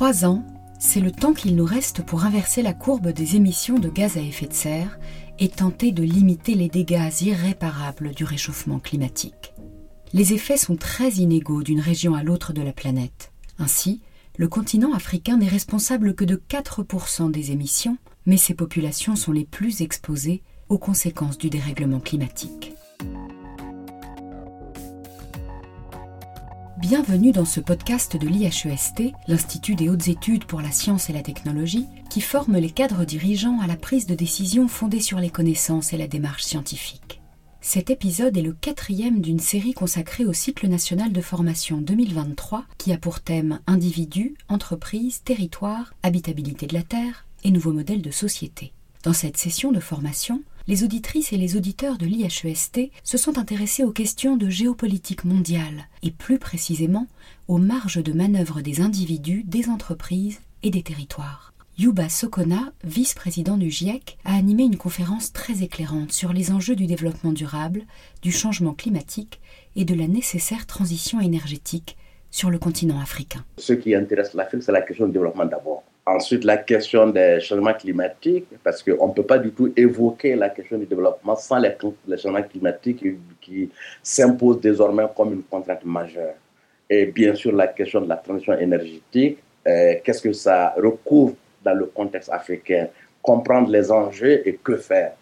Trois ans, c'est le temps qu'il nous reste pour inverser la courbe des émissions de gaz à effet de serre et tenter de limiter les dégâts irréparables du réchauffement climatique. Les effets sont très inégaux d'une région à l'autre de la planète. Ainsi, le continent africain n'est responsable que de 4% des émissions, mais ses populations sont les plus exposées aux conséquences du dérèglement climatique. Bienvenue dans ce podcast de l'IHEST, l'Institut des hautes études pour la science et la technologie, qui forme les cadres dirigeants à la prise de décision fondée sur les connaissances et la démarche scientifique. Cet épisode est le quatrième d'une série consacrée au cycle national de formation 2023 qui a pour thème individus, entreprises, territoires, habitabilité de la Terre et nouveaux modèles de société. Dans cette session de formation, les auditrices et les auditeurs de l'IHEST se sont intéressés aux questions de géopolitique mondiale et plus précisément aux marges de manœuvre des individus, des entreprises et des territoires. Yuba Sokona, vice-président du GIEC, a animé une conférence très éclairante sur les enjeux du développement durable, du changement climatique et de la nécessaire transition énergétique sur le continent africain. Ce qui intéresse l'Afrique, c'est la question du développement d'abord. Ensuite, la question des changements climatiques, parce qu'on ne peut pas du tout évoquer la question du développement sans les, changements climatiques qui, s'imposent désormais comme une contrainte majeure. Et bien sûr, la question de la transition énergétique, euh, qu'est-ce que ça recouvre dans le contexte africain? Comprendre les enjeux et que faire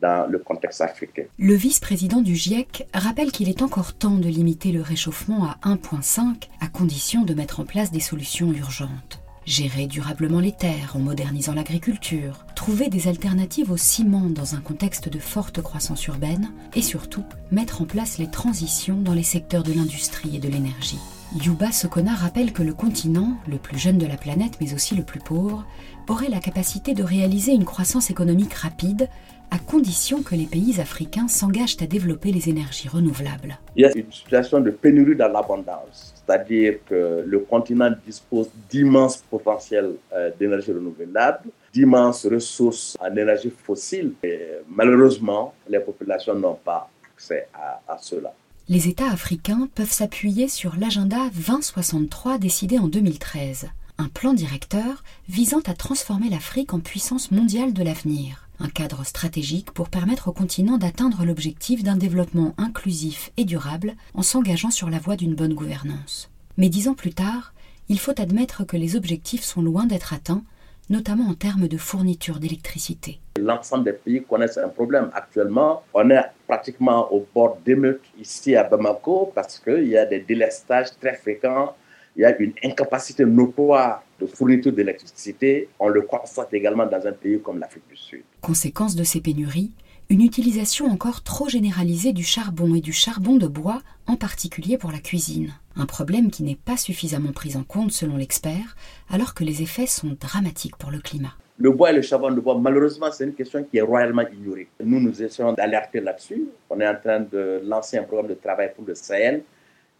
dans le contexte africain. Le vice-président du GIEC rappelle qu'il est encore temps de limiter le réchauffement à 1,5 à condition de mettre en place des solutions urgentes gérer durablement les terres en modernisant l'agriculture, trouver des alternatives au ciment dans un contexte de forte croissance urbaine et surtout mettre en place les transitions dans les secteurs de l'industrie et de l'énergie. Yuba Sokona rappelle que le continent, le plus jeune de la planète mais aussi le plus pauvre, aurait la capacité de réaliser une croissance économique rapide à condition que les pays africains s'engagent à développer les énergies renouvelables. Il y a une situation de pénurie dans l'abondance, c'est-à-dire que le continent dispose d'immenses potentiels euh, d'énergie renouvelable, d'immenses ressources en énergie fossile, et malheureusement, les populations n'ont pas accès à, à cela. Les États africains peuvent s'appuyer sur l'agenda 2063 décidé en 2013, un plan directeur visant à transformer l'Afrique en puissance mondiale de l'avenir un cadre stratégique pour permettre au continent d'atteindre l'objectif d'un développement inclusif et durable en s'engageant sur la voie d'une bonne gouvernance. Mais dix ans plus tard, il faut admettre que les objectifs sont loin d'être atteints, notamment en termes de fourniture d'électricité. L'ensemble des pays connaissent un problème. Actuellement, on est pratiquement au bord d'émeutes ici à Bamako parce qu'il y a des délestages très fréquents il y a une incapacité notoire de fourniture d'électricité. On le constate également dans un pays comme l'Afrique du Sud. Conséquence de ces pénuries, une utilisation encore trop généralisée du charbon et du charbon de bois, en particulier pour la cuisine. Un problème qui n'est pas suffisamment pris en compte selon l'expert, alors que les effets sont dramatiques pour le climat. Le bois et le charbon de bois, malheureusement, c'est une question qui est royalement ignorée. Nous, nous essayons d'alerter là-dessus. On est en train de lancer un programme de travail pour le Sahel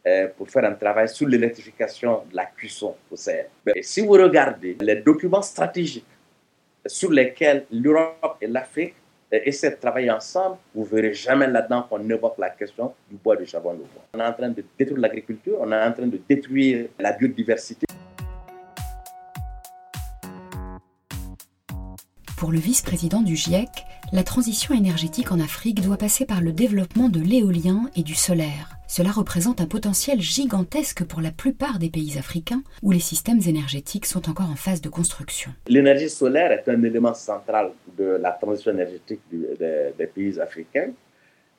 euh, pour faire un travail sur l'électrification de la cuisson au Sahel. Et si vous regardez les documents stratégiques sur lesquels l'Europe et l'Afrique essaient de travailler ensemble, vous ne verrez jamais là-dedans qu'on évoque la question du bois de charbon de bois. On est en train de détruire l'agriculture, on est en train de détruire la biodiversité. Pour le vice-président du GIEC, la transition énergétique en Afrique doit passer par le développement de l'éolien et du solaire cela représente un potentiel gigantesque pour la plupart des pays africains où les systèmes énergétiques sont encore en phase de construction. L'énergie solaire est un élément central de la transition énergétique des pays africains.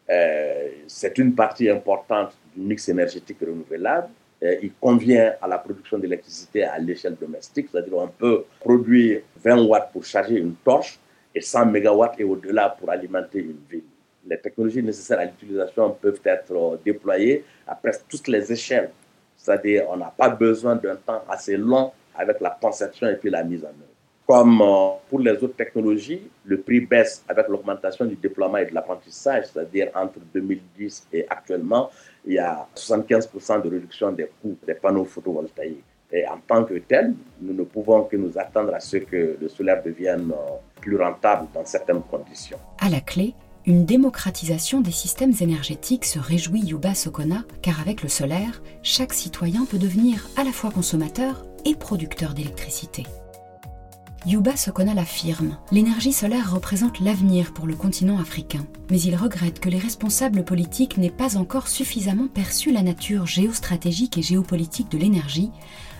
Euh, c'est une partie importante du mix énergétique renouvelable. Euh, il convient à la production d'électricité à l'échelle domestique, c'est-à-dire on peut produire 20 watts pour charger une torche et 100 mégawatts et au-delà pour alimenter une ville les technologies nécessaires à l'utilisation peuvent être déployées à presque toutes les échelles. C'est-à-dire, on n'a pas besoin d'un temps assez long avec la conception et puis la mise en œuvre. Comme euh, pour les autres technologies, le prix baisse avec l'augmentation du déploiement et de l'apprentissage, c'est-à-dire entre 2010 et actuellement, il y a 75% de réduction des coûts des panneaux photovoltaïques. Et en tant que tel, nous ne pouvons que nous attendre à ce que le solaire devienne euh, plus rentable dans certaines conditions. À la clé, une démocratisation des systèmes énergétiques se réjouit Yuba Sokona, car avec le solaire, chaque citoyen peut devenir à la fois consommateur et producteur d'électricité. Yuba Sokona l'affirme, l'énergie solaire représente l'avenir pour le continent africain, mais il regrette que les responsables politiques n'aient pas encore suffisamment perçu la nature géostratégique et géopolitique de l'énergie,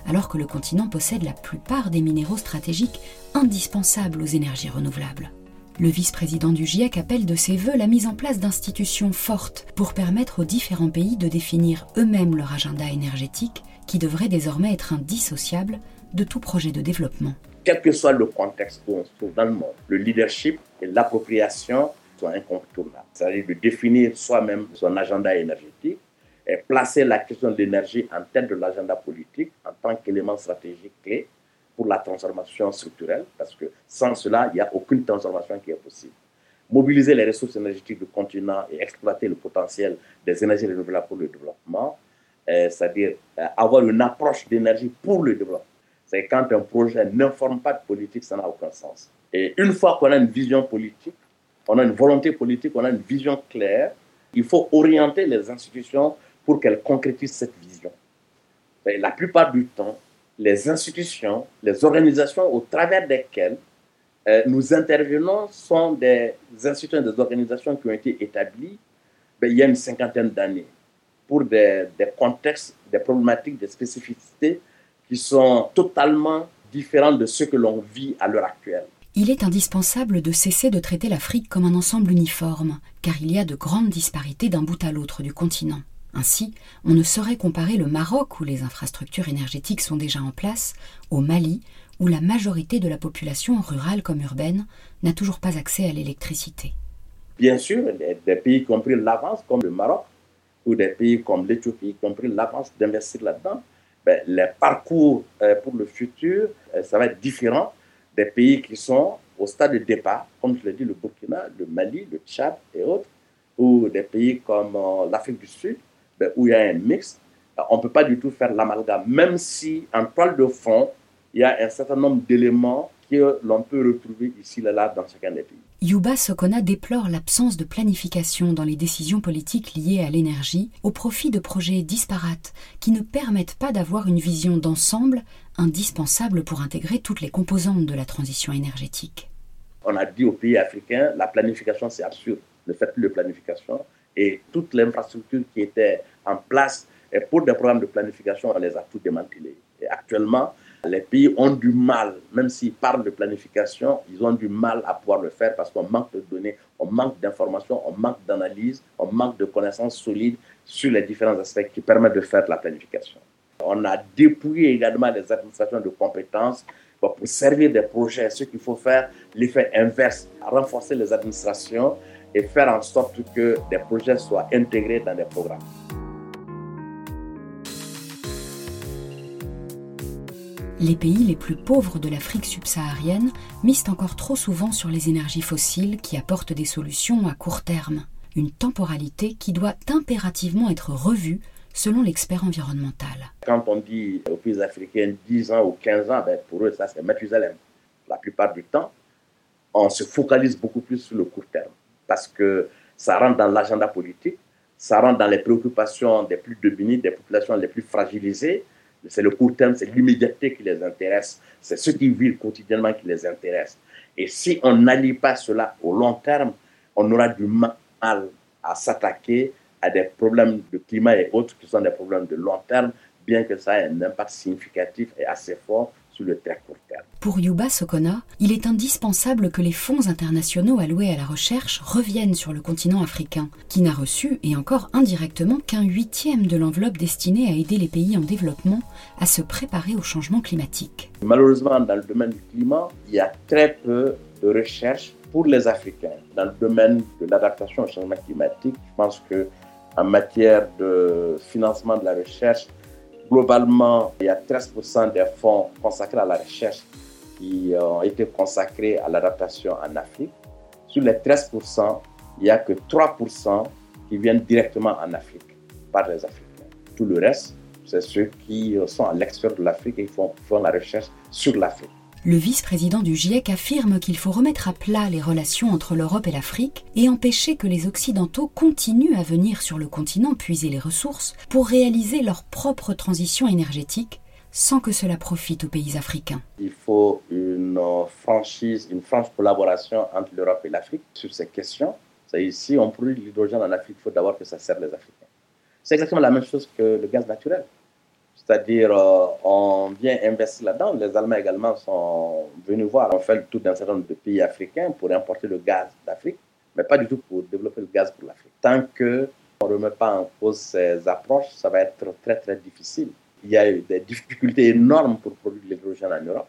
alors que le continent possède la plupart des minéraux stratégiques indispensables aux énergies renouvelables. Le vice-président du GIEC appelle de ses voeux la mise en place d'institutions fortes pour permettre aux différents pays de définir eux-mêmes leur agenda énergétique, qui devrait désormais être indissociable de tout projet de développement quel que soit le contexte où on se trouve dans le monde, le leadership et l'appropriation sont incontournables. C'est-à-dire de définir soi-même son agenda énergétique et placer la question de l'énergie en tête de l'agenda politique en tant qu'élément stratégique clé pour la transformation structurelle, parce que sans cela, il n'y a aucune transformation qui est possible. Mobiliser les ressources énergétiques du continent et exploiter le potentiel des énergies renouvelables pour le développement, euh, c'est-à-dire euh, avoir une approche d'énergie pour le développement c'est quand un projet n'informe pas de politique, ça n'a aucun sens. Et une fois qu'on a une vision politique, on a une volonté politique, on a une vision claire, il faut orienter les institutions pour qu'elles concrétisent cette vision. La plupart du temps, les institutions, les organisations au travers desquelles euh, nous intervenons sont des institutions, des organisations qui ont été établies ben, il y a une cinquantaine d'années pour des, des contextes, des problématiques, des spécificités qui sont totalement différents de ce que l'on vit à l'heure actuelle. Il est indispensable de cesser de traiter l'Afrique comme un ensemble uniforme, car il y a de grandes disparités d'un bout à l'autre du continent. Ainsi, on ne saurait comparer le Maroc, où les infrastructures énergétiques sont déjà en place, au Mali, où la majorité de la population, rurale comme urbaine, n'a toujours pas accès à l'électricité. Bien sûr, des pays qui ont pris l'avance, comme le Maroc, ou des pays comme l'Éthiopie, qui ont pris l'avance d'investir là-dedans, ben, les parcours euh, pour le futur, euh, ça va être différent des pays qui sont au stade de départ, comme je l'ai dit, le Burkina, le Mali, le Tchad et autres, ou des pays comme euh, l'Afrique du Sud, où il y a un mix. On ne peut pas du tout faire l'amalgame, même si en toile de fond, il y a un certain nombre d'éléments que l'on peut retrouver ici et là dans chacun des pays. Yuba Sokona déplore l'absence de planification dans les décisions politiques liées à l'énergie au profit de projets disparates qui ne permettent pas d'avoir une vision d'ensemble indispensable pour intégrer toutes les composantes de la transition énergétique. On a dit aux pays africains, la planification c'est absurde, ne faites plus de planification et toute l'infrastructure qui était en place pour des programmes de planification, on les a tous démantelés. Et actuellement, les pays ont du mal, même s'ils parlent de planification, ils ont du mal à pouvoir le faire parce qu'on manque de données, on manque d'informations, on manque d'analyse, on manque de connaissances solides sur les différents aspects qui permettent de faire de la planification. On a dépouillé également les administrations de compétences pour servir des projets. Ce qu'il faut faire, l'effet inverse, renforcer les administrations et faire en sorte que des projets soient intégrés dans des programmes. les pays les plus pauvres de l'Afrique subsaharienne misent encore trop souvent sur les énergies fossiles qui apportent des solutions à court terme, une temporalité qui doit impérativement être revue selon l'expert environnemental. Quand on dit aux pays africains 10 ans ou 15 ans, ben, pour eux, ça c'est Mathusalem. La plupart du temps, on se focalise beaucoup plus sur le court terme parce que ça rentre dans l'agenda politique, ça rentre dans les préoccupations des plus démunis, des populations les plus fragilisées, c'est le court terme, c'est l'immédiateté qui les intéresse. C'est ce qu'ils vivent quotidiennement qui les intéresse. Et si on n'allie pas cela au long terme, on aura du mal à s'attaquer à des problèmes de climat et autres qui sont des problèmes de long terme, bien que ça ait un impact significatif et assez fort le très court terme. Pour Yuba Sokona, il est indispensable que les fonds internationaux alloués à la recherche reviennent sur le continent africain, qui n'a reçu, et encore indirectement, qu'un huitième de l'enveloppe destinée à aider les pays en développement à se préparer au changement climatique. Malheureusement, dans le domaine du climat, il y a très peu de recherche pour les Africains. Dans le domaine de l'adaptation au changement climatique, je pense que en matière de financement de la recherche, Globalement, il y a 13% des fonds consacrés à la recherche qui ont été consacrés à l'adaptation en Afrique. Sur les 13%, il n'y a que 3% qui viennent directement en Afrique par les Africains. Tout le reste, c'est ceux qui sont à l'extérieur de l'Afrique et qui font, font la recherche sur l'Afrique. Le vice-président du GIEC affirme qu'il faut remettre à plat les relations entre l'Europe et l'Afrique et empêcher que les Occidentaux continuent à venir sur le continent puiser les ressources pour réaliser leur propre transition énergétique, sans que cela profite aux pays africains. Il faut une franchise, une franche collaboration entre l'Europe et l'Afrique sur ces questions. Si on produit de l'hydrogène en Afrique, il faut d'abord que ça serve les Africains. C'est exactement la même chose que le gaz naturel. C'est-à-dire, euh, on vient investir là-dedans. Les Allemands également sont venus voir. On fait le tour d'un certain nombre de pays africains pour importer le gaz d'Afrique, mais pas du tout pour développer le gaz pour l'Afrique. Tant qu'on ne remet pas en cause ces approches, ça va être très, très difficile. Il y a eu des difficultés énormes pour produire de l'hydrogène en Europe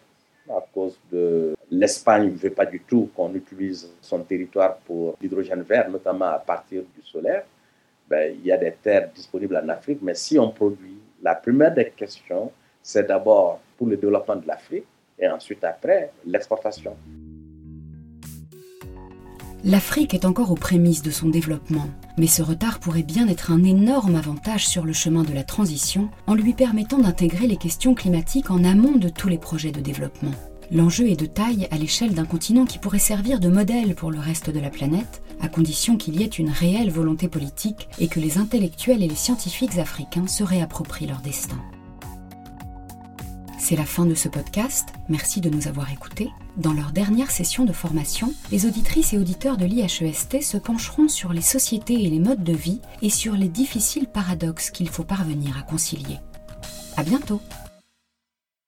à cause de l'Espagne ne veut pas du tout qu'on utilise son territoire pour l'hydrogène vert, notamment à partir du solaire. Ben, il y a des terres disponibles en Afrique, mais si on produit, la première des questions, c'est d'abord pour le développement de l'Afrique et ensuite après l'exportation. L'Afrique est encore aux prémices de son développement, mais ce retard pourrait bien être un énorme avantage sur le chemin de la transition en lui permettant d'intégrer les questions climatiques en amont de tous les projets de développement. L'enjeu est de taille à l'échelle d'un continent qui pourrait servir de modèle pour le reste de la planète, à condition qu'il y ait une réelle volonté politique et que les intellectuels et les scientifiques africains se réapproprient leur destin. C'est la fin de ce podcast, merci de nous avoir écoutés. Dans leur dernière session de formation, les auditrices et auditeurs de l'IHEST se pencheront sur les sociétés et les modes de vie et sur les difficiles paradoxes qu'il faut parvenir à concilier. À bientôt!